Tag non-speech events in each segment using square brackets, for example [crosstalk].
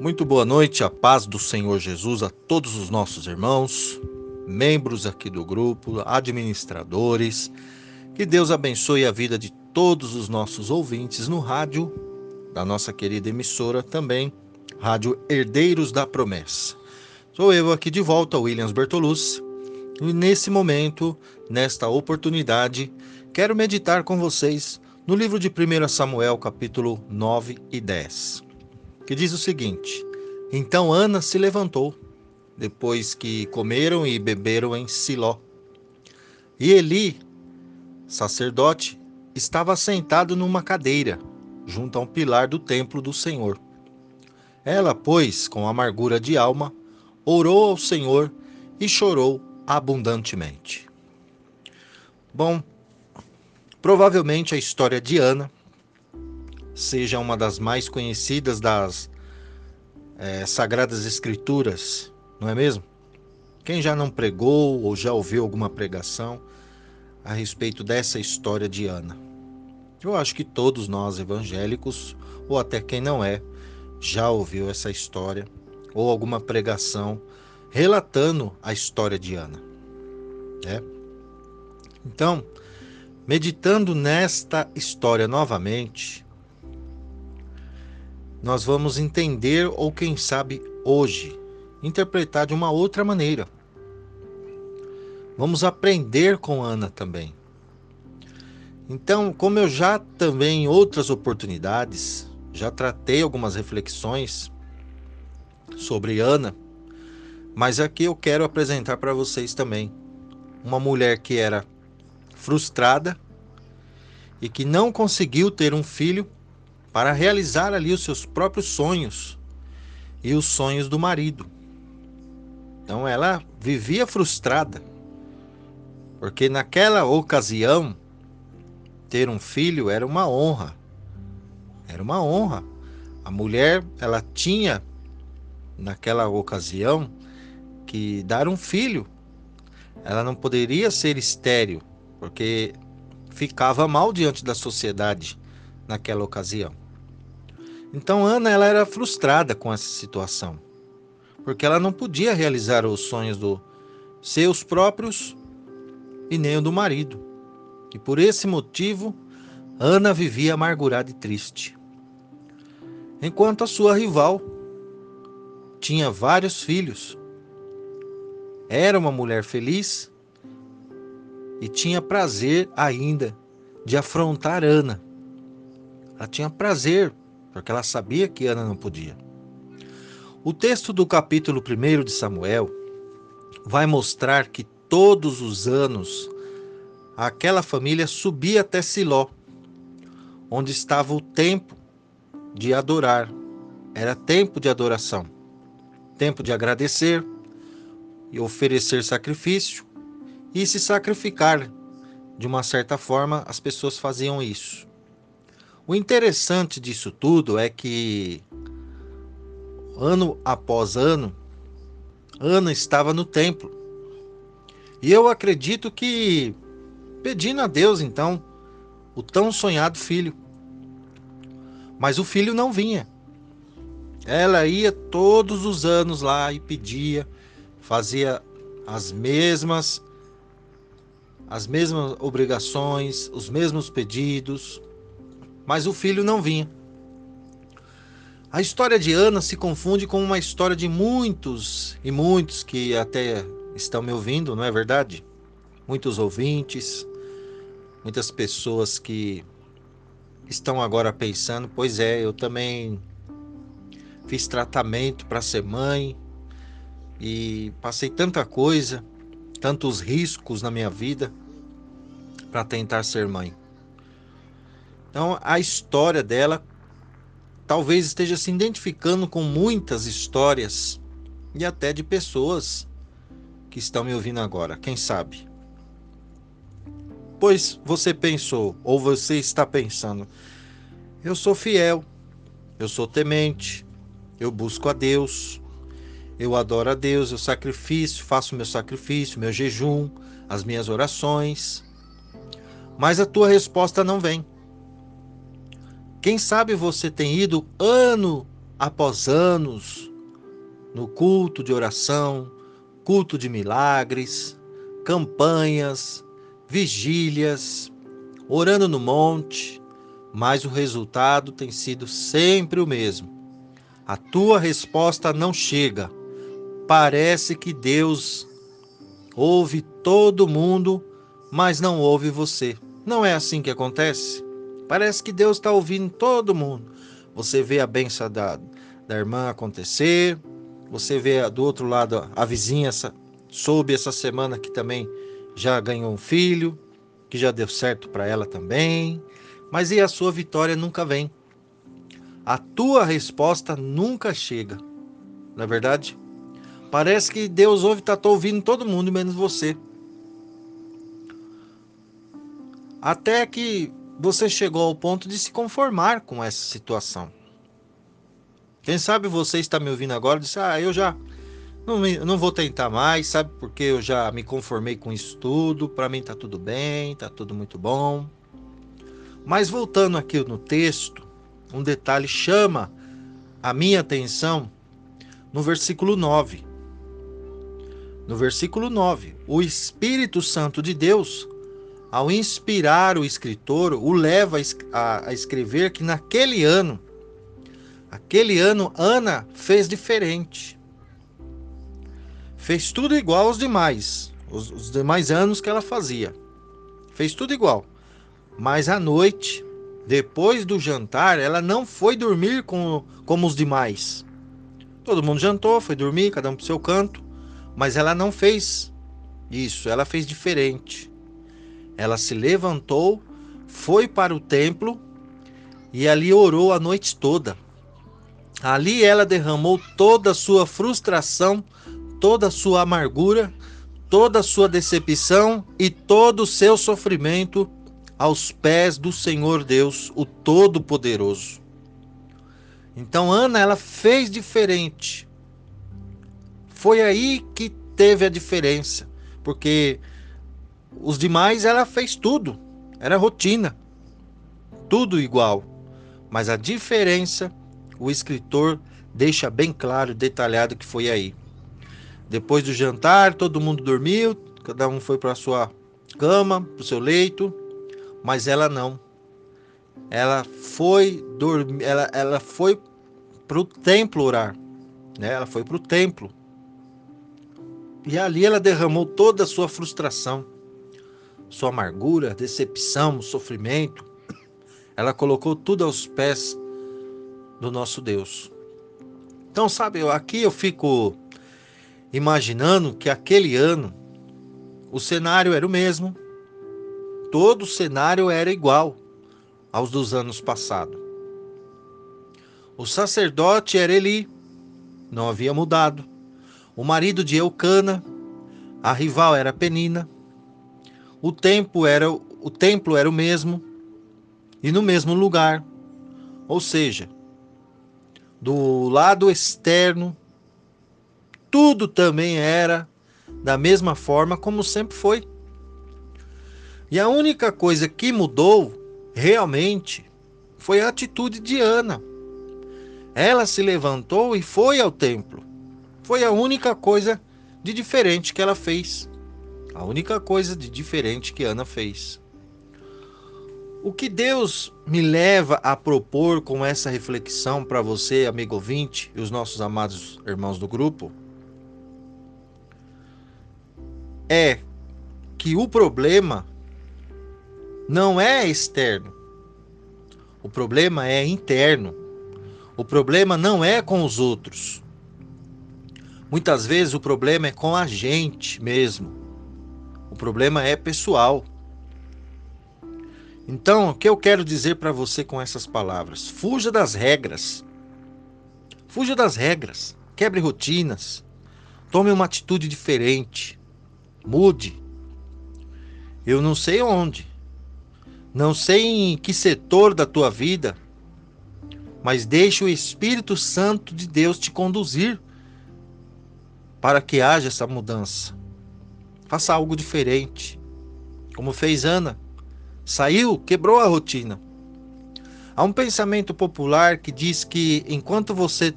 Muito boa noite, a paz do Senhor Jesus a todos os nossos irmãos, membros aqui do grupo, administradores. Que Deus abençoe a vida de todos os nossos ouvintes no rádio da nossa querida emissora também, Rádio Herdeiros da Promessa. Sou eu aqui de volta, Williams Bertolucci, e nesse momento, nesta oportunidade, quero meditar com vocês no livro de 1 Samuel, capítulo 9 e 10 que diz o seguinte: Então Ana se levantou, depois que comeram e beberam em Siló. E Eli, sacerdote, estava sentado numa cadeira, junto a um pilar do templo do Senhor. Ela, pois, com amargura de alma, orou ao Senhor e chorou abundantemente. Bom, provavelmente a história de Ana seja uma das mais conhecidas das é, Sagradas Escrituras, não é mesmo? Quem já não pregou ou já ouviu alguma pregação a respeito dessa história de Ana? Eu acho que todos nós evangélicos, ou até quem não é, já ouviu essa história ou alguma pregação relatando a história de Ana. É? Então, meditando nesta história novamente, nós vamos entender ou quem sabe hoje interpretar de uma outra maneira. Vamos aprender com Ana também. Então, como eu já também em outras oportunidades já tratei algumas reflexões sobre Ana, mas aqui eu quero apresentar para vocês também uma mulher que era frustrada e que não conseguiu ter um filho para realizar ali os seus próprios sonhos e os sonhos do marido. Então ela vivia frustrada, porque naquela ocasião ter um filho era uma honra. Era uma honra. A mulher, ela tinha naquela ocasião que dar um filho. Ela não poderia ser estéril, porque ficava mal diante da sociedade naquela ocasião. Então Ana ela era frustrada com essa situação, porque ela não podia realizar os sonhos dos seus próprios e nem o do marido. E por esse motivo, Ana vivia amargurada e triste. Enquanto a sua rival tinha vários filhos, era uma mulher feliz e tinha prazer ainda de afrontar Ana. Ela tinha prazer porque ela sabia que Ana não podia. O texto do capítulo 1 de Samuel vai mostrar que todos os anos aquela família subia até Siló, onde estava o tempo de adorar. Era tempo de adoração, tempo de agradecer e oferecer sacrifício e se sacrificar. De uma certa forma, as pessoas faziam isso. O interessante disso tudo é que ano após ano, Ana estava no templo. E eu acredito que pedindo a Deus então o tão sonhado filho. Mas o filho não vinha. Ela ia todos os anos lá e pedia, fazia as mesmas as mesmas obrigações, os mesmos pedidos, mas o filho não vinha. A história de Ana se confunde com uma história de muitos e muitos que até estão me ouvindo, não é verdade? Muitos ouvintes, muitas pessoas que estão agora pensando: pois é, eu também fiz tratamento para ser mãe e passei tanta coisa, tantos riscos na minha vida para tentar ser mãe. Então, a história dela talvez esteja se identificando com muitas histórias e até de pessoas que estão me ouvindo agora, quem sabe? Pois você pensou, ou você está pensando, eu sou fiel, eu sou temente, eu busco a Deus, eu adoro a Deus, eu sacrifício, faço meu sacrifício, meu jejum, as minhas orações, mas a tua resposta não vem. Quem sabe você tem ido ano após anos no culto de oração, culto de milagres, campanhas, vigílias, orando no monte, mas o resultado tem sido sempre o mesmo. A tua resposta não chega. Parece que Deus ouve todo mundo, mas não ouve você. Não é assim que acontece? Parece que Deus está ouvindo todo mundo. Você vê a benção da, da irmã acontecer, você vê do outro lado a vizinha essa, soube essa semana que também já ganhou um filho, que já deu certo para ela também, mas e a sua vitória nunca vem. A tua resposta nunca chega. Não é verdade? Parece que Deus ouve, está ouvindo todo mundo, menos você. Até que você chegou ao ponto de se conformar com essa situação. Quem sabe você está me ouvindo agora e disse: Ah, eu já não, não vou tentar mais, sabe? Porque eu já me conformei com isso tudo. Para mim tá tudo bem, tá tudo muito bom. Mas voltando aqui no texto, um detalhe chama a minha atenção no versículo 9. No versículo 9, o Espírito Santo de Deus, ao inspirar o escritor, o leva a, escrever que naquele ano, aquele ano, Ana fez diferente. Fez tudo igual aos demais, os, os demais anos que ela fazia. Fez tudo igual. Mas à noite, depois do jantar, ela não foi dormir com, como os demais. Todo mundo jantou, foi dormir, cada um pro seu canto. Mas ela não fez isso, ela fez diferente. Ela se levantou, foi para o templo e ali orou a noite toda. Ali ela derramou toda a sua frustração, toda a sua amargura, toda a sua decepção e todo o seu sofrimento aos pés do Senhor Deus, o Todo-Poderoso. Então Ana ela fez diferente. Foi aí que teve a diferença, porque os demais ela fez tudo, era rotina, tudo igual. Mas a diferença o escritor deixa bem claro, detalhado que foi aí. Depois do jantar, todo mundo dormiu, cada um foi para sua cama, para o seu leito mas ela não. Ela foi dormir, ela, ela foi para o templo orar, né? Ela foi para o templo e ali ela derramou toda a sua frustração, sua amargura, decepção, sofrimento. Ela colocou tudo aos pés do nosso Deus. Então, sabe, aqui eu fico imaginando que aquele ano o cenário era o mesmo, todo o cenário era igual aos dos anos passados. O sacerdote era Eli, não havia mudado. O marido de Eucana, a rival era Penina. O templo era o templo era o mesmo e no mesmo lugar. Ou seja, do lado externo tudo também era da mesma forma como sempre foi. E a única coisa que mudou realmente foi a atitude de Ana. Ela se levantou e foi ao templo. Foi a única coisa de diferente que ela fez. A única coisa de diferente que Ana fez. O que Deus me leva a propor com essa reflexão para você, amigo ouvinte, e os nossos amados irmãos do grupo, é que o problema não é externo. O problema é interno. O problema não é com os outros. Muitas vezes o problema é com a gente mesmo. O problema é pessoal. Então, o que eu quero dizer para você com essas palavras? Fuja das regras. Fuja das regras. Quebre rotinas. Tome uma atitude diferente. Mude. Eu não sei onde, não sei em que setor da tua vida, mas deixe o Espírito Santo de Deus te conduzir para que haja essa mudança. Faça algo diferente, como fez Ana. Saiu, quebrou a rotina. Há um pensamento popular que diz que enquanto você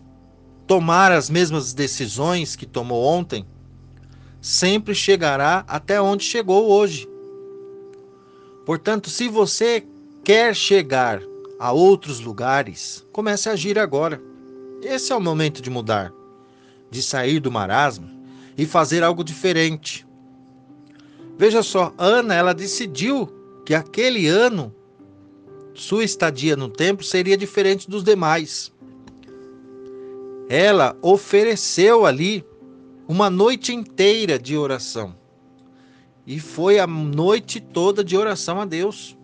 tomar as mesmas decisões que tomou ontem, sempre chegará até onde chegou hoje. Portanto, se você quer chegar a outros lugares, comece a agir agora. Esse é o momento de mudar, de sair do marasmo e fazer algo diferente. Veja só, Ana, ela decidiu que aquele ano sua estadia no templo seria diferente dos demais. Ela ofereceu ali uma noite inteira de oração. E foi a noite toda de oração a Deus.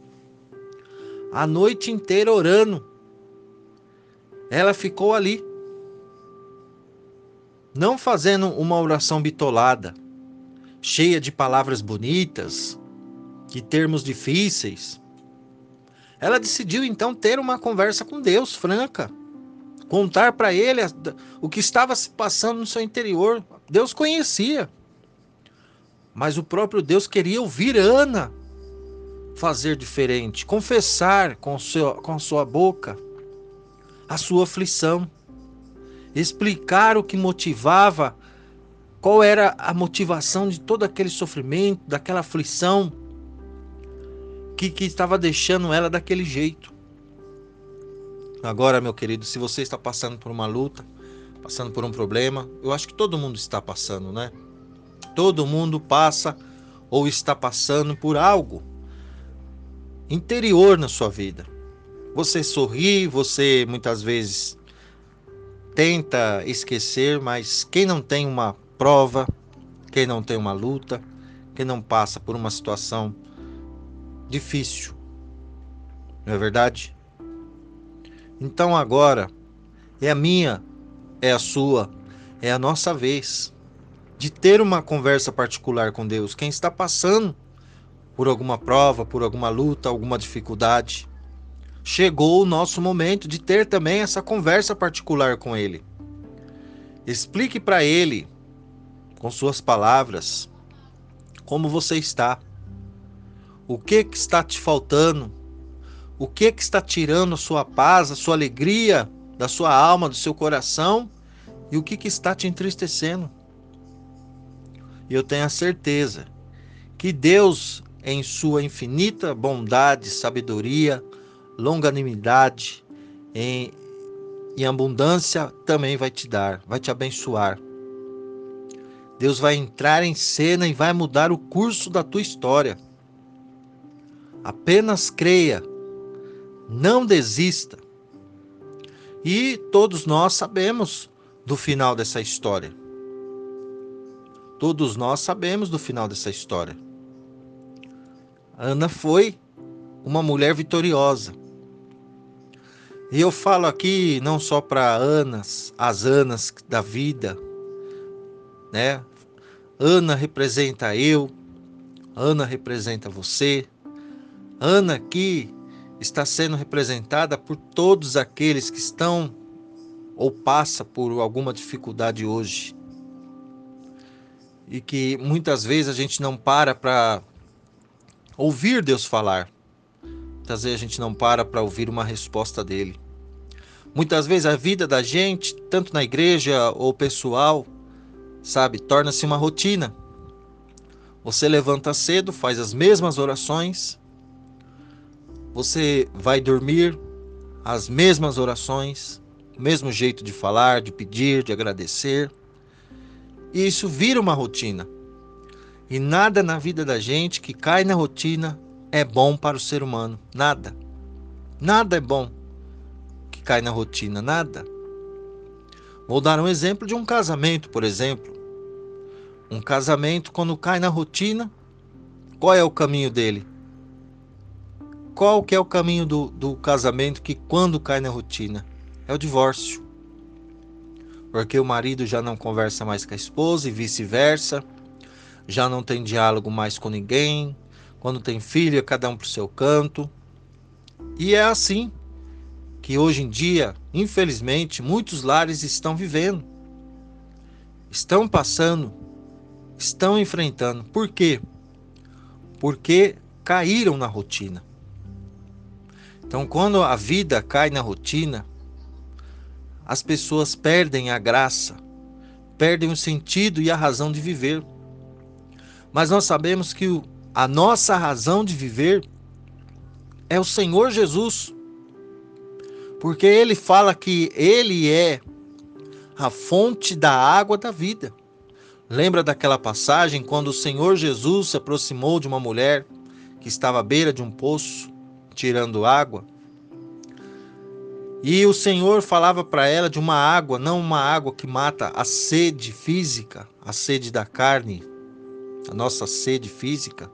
A noite inteira orando. Ela ficou ali. Não fazendo uma oração bitolada, cheia de palavras bonitas, de termos difíceis. Ela decidiu então ter uma conversa com Deus franca, contar para ele o que estava se passando no seu interior. Deus conhecia, mas o próprio Deus queria ouvir Ana fazer diferente, confessar com, seu, com sua boca a sua aflição, explicar o que motivava, qual era a motivação de todo aquele sofrimento, daquela aflição que, que estava deixando ela daquele jeito. Agora, meu querido, se você está passando por uma luta, passando por um problema, eu acho que todo mundo está passando, né? Todo mundo passa ou está passando por algo interior na sua vida. Você sorri, você muitas vezes tenta esquecer, mas quem não tem uma prova, quem não tem uma luta, quem não passa por uma situação difícil. Não é verdade? Então agora é a minha, é a sua, é a nossa vez de ter uma conversa particular com Deus. Quem está passando por alguma prova, por alguma luta, alguma dificuldade, chegou o nosso momento de ter também essa conversa particular com Ele. Explique para Ele, com suas palavras, como você está. O que, que está te faltando? O que, que está tirando a sua paz, a sua alegria da sua alma, do seu coração? E o que, que está te entristecendo? E eu tenho a certeza que Deus, em sua infinita bondade, sabedoria, longanimidade, em, em abundância, também vai te dar, vai te abençoar. Deus vai entrar em cena e vai mudar o curso da tua história. Apenas creia, não desista. E todos nós sabemos do final dessa história. Todos nós sabemos do final dessa história. Ana foi uma mulher vitoriosa. E eu falo aqui não só para Anas, as Anas da vida, né? Ana representa eu, Ana representa você, Ana aqui está sendo representada por todos aqueles que estão ou passa por alguma dificuldade hoje. E que muitas vezes a gente não para para ouvir Deus falar. Muitas vezes a gente não para para ouvir uma resposta dele. Muitas vezes a vida da gente, tanto na igreja ou pessoal, sabe, torna-se uma rotina. Você levanta cedo, faz as mesmas orações, você vai dormir as mesmas orações, o mesmo jeito de falar, de pedir, de agradecer. E isso vira uma rotina. E nada na vida da gente que cai na rotina é bom para o ser humano. Nada. Nada é bom que cai na rotina. Nada. Vou dar um exemplo de um casamento, por exemplo. Um casamento, quando cai na rotina, qual é o caminho dele? qual que é o caminho do, do casamento que quando cai na rotina? É o divórcio. Porque o marido já não conversa mais com a esposa e vice-versa, já não tem diálogo mais com ninguém, quando tem filho é cada um para o seu canto. E é assim que hoje em dia, infelizmente, muitos lares estão vivendo, estão passando, estão enfrentando. Por quê? Porque caíram na rotina. Então, quando a vida cai na rotina, as pessoas perdem a graça, perdem o sentido e a razão de viver. Mas nós sabemos que a nossa razão de viver é o Senhor Jesus. Porque ele fala que ele é a fonte da água da vida. Lembra daquela passagem quando o Senhor Jesus se aproximou de uma mulher que estava à beira de um poço, tirando água? E o Senhor falava para ela de uma água, não uma água que mata a sede física, a sede da carne, a nossa sede física,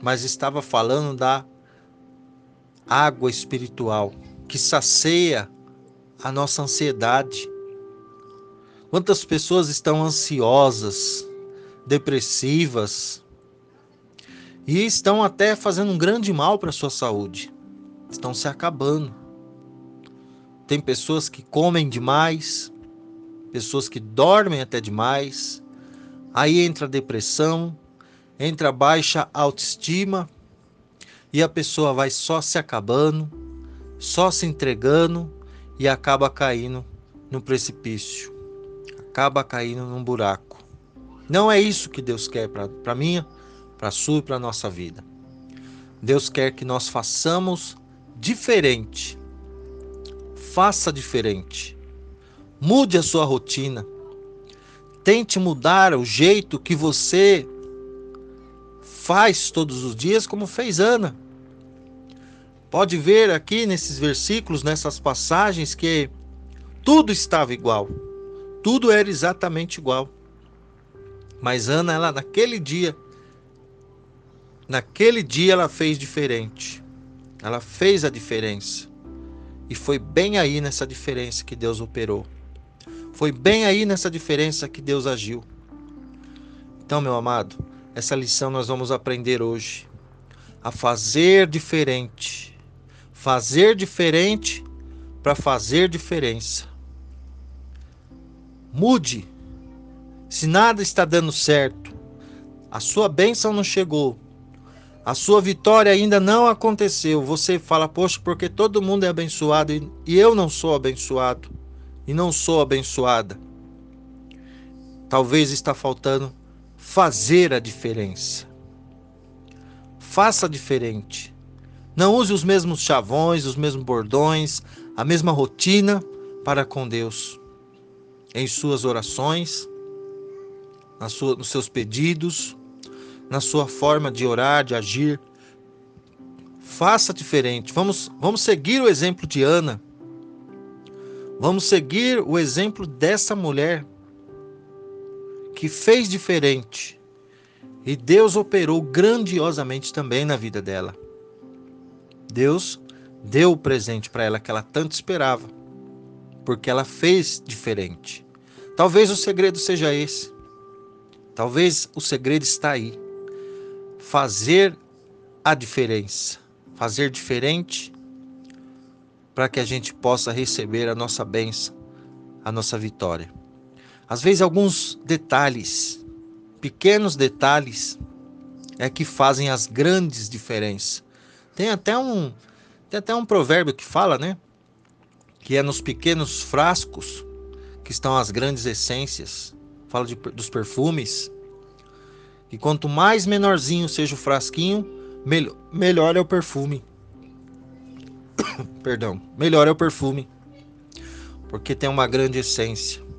mas estava falando da água espiritual que sacia a nossa ansiedade. Quantas pessoas estão ansiosas, depressivas e estão até fazendo um grande mal para a sua saúde estão se acabando. Tem pessoas que comem demais, pessoas que dormem até demais. Aí entra a depressão, entra a baixa autoestima e a pessoa vai só se acabando, só se entregando e acaba caindo no precipício, acaba caindo num buraco. Não é isso que Deus quer para mim, para sua e para nossa vida. Deus quer que nós façamos diferente. Faça diferente. Mude a sua rotina. Tente mudar o jeito que você faz todos os dias, como fez Ana. Pode ver aqui nesses versículos, nessas passagens, que tudo estava igual. Tudo era exatamente igual. Mas Ana, ela naquele dia, naquele dia ela fez diferente. Ela fez a diferença. E foi bem aí nessa diferença que Deus operou. Foi bem aí nessa diferença que Deus agiu. Então, meu amado, essa lição nós vamos aprender hoje. A fazer diferente. Fazer diferente para fazer diferença. Mude. Se nada está dando certo, a sua bênção não chegou, a sua vitória ainda não aconteceu. Você fala, poxa, porque todo mundo é abençoado e eu não sou abençoado e não sou abençoada. Talvez está faltando fazer a diferença. Faça diferente. Não use os mesmos chavões, os mesmos bordões, a mesma rotina para com Deus. Em suas orações, nos seus pedidos, na sua forma de orar, de agir. Faça diferente. Vamos, vamos seguir o exemplo de Ana. Vamos seguir o exemplo dessa mulher que fez diferente. E Deus operou grandiosamente também na vida dela. Deus deu o presente para ela que ela tanto esperava, porque ela fez diferente. Talvez o segredo seja esse. Talvez o segredo está aí fazer a diferença, fazer diferente para que a gente possa receber a nossa bênção, a nossa vitória. Às vezes, alguns detalhes, pequenos detalhes, é que fazem as grandes diferenças. Tem até um, tem até um provérbio que fala, né? Que é nos pequenos frascos que estão as grandes essências. Fala de, dos perfumes, e quanto mais menorzinho seja o frasquinho, melhor, melhor é o perfume. [coughs] Perdão, melhor é o perfume. Porque tem uma grande essência.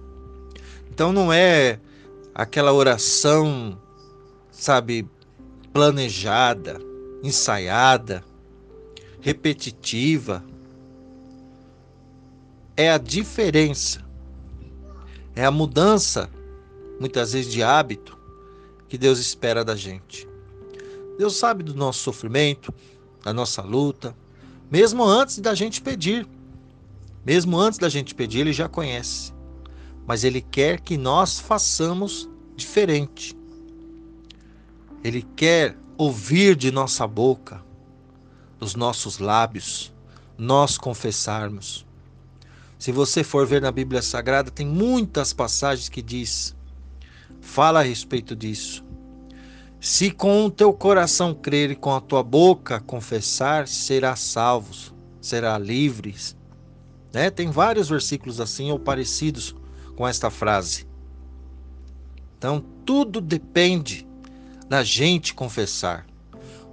Então não é aquela oração, sabe, planejada, ensaiada, repetitiva. É a diferença. É a mudança, muitas vezes de hábito, que Deus espera da gente. Deus sabe do nosso sofrimento, da nossa luta, mesmo antes da gente pedir. Mesmo antes da gente pedir, Ele já conhece. Mas Ele quer que nós façamos diferente. Ele quer ouvir de nossa boca, dos nossos lábios, nós confessarmos. Se você for ver na Bíblia Sagrada, tem muitas passagens que diz fala a respeito disso. Se com o teu coração crer e com a tua boca confessar, será salvo, será livre. Né? Tem vários versículos assim ou parecidos com esta frase. Então, tudo depende da gente confessar.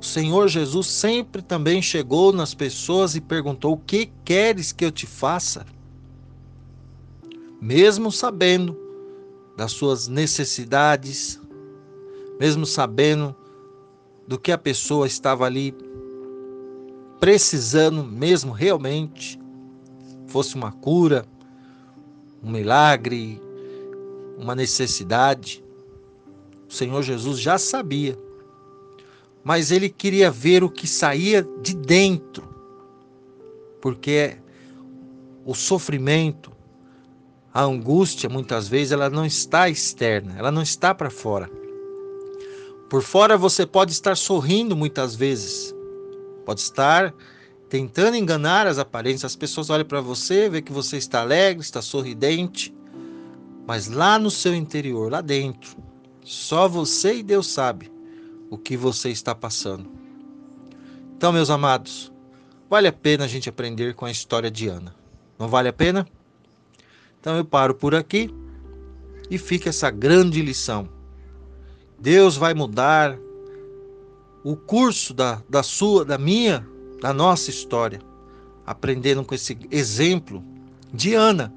O Senhor Jesus sempre também chegou nas pessoas e perguntou: O que queres que eu te faça? Mesmo sabendo das suas necessidades, mesmo sabendo do que a pessoa estava ali precisando mesmo realmente, fosse uma cura, um milagre, uma necessidade. O Senhor Jesus já sabia, mas ele queria ver o que saía de dentro, porque o sofrimento, a angústia, muitas vezes, ela não está externa, ela não está para fora. Por fora você pode estar sorrindo muitas vezes, pode estar tentando enganar as aparências. As pessoas olham para você, vê que você está alegre, está sorridente, mas lá no seu interior, lá dentro, só você e Deus sabe o que você está passando. Então, meus amados, vale a pena a gente aprender com a história de Ana. Não vale a pena? Então eu paro por aqui e fica essa grande lição Deus vai mudar o curso da, da sua, da minha, da nossa história, aprendendo com esse exemplo de Ana,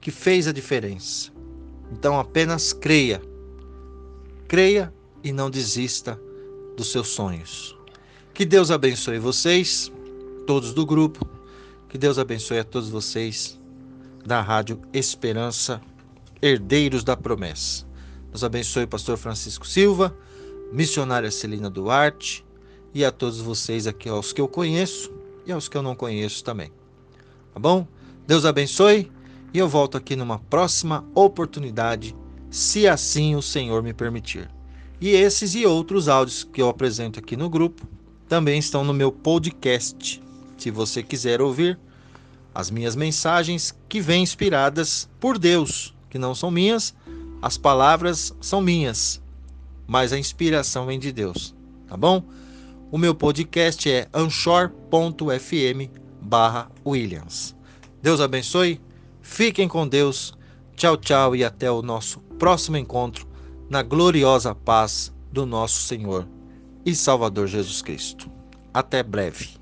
que fez a diferença. Então apenas creia. Creia e não desista dos seus sonhos. Que Deus abençoe vocês, todos do grupo. Que Deus abençoe a todos vocês da Rádio Esperança, herdeiros da promessa. Deus abençoe o pastor Francisco Silva, missionária Celina Duarte e a todos vocês aqui, aos que eu conheço e aos que eu não conheço também. Tá bom? Deus abençoe e eu volto aqui numa próxima oportunidade, se assim o Senhor me permitir. E esses e outros áudios que eu apresento aqui no grupo também estão no meu podcast. Se você quiser ouvir as minhas mensagens que vêm inspiradas por Deus, que não são minhas, as palavras são minhas, mas a inspiração vem de Deus, tá bom? O meu podcast é anchor.fm Williams. Deus abençoe, fiquem com Deus, tchau, tchau e até o nosso próximo encontro na gloriosa paz do nosso Senhor e Salvador Jesus Cristo. Até breve.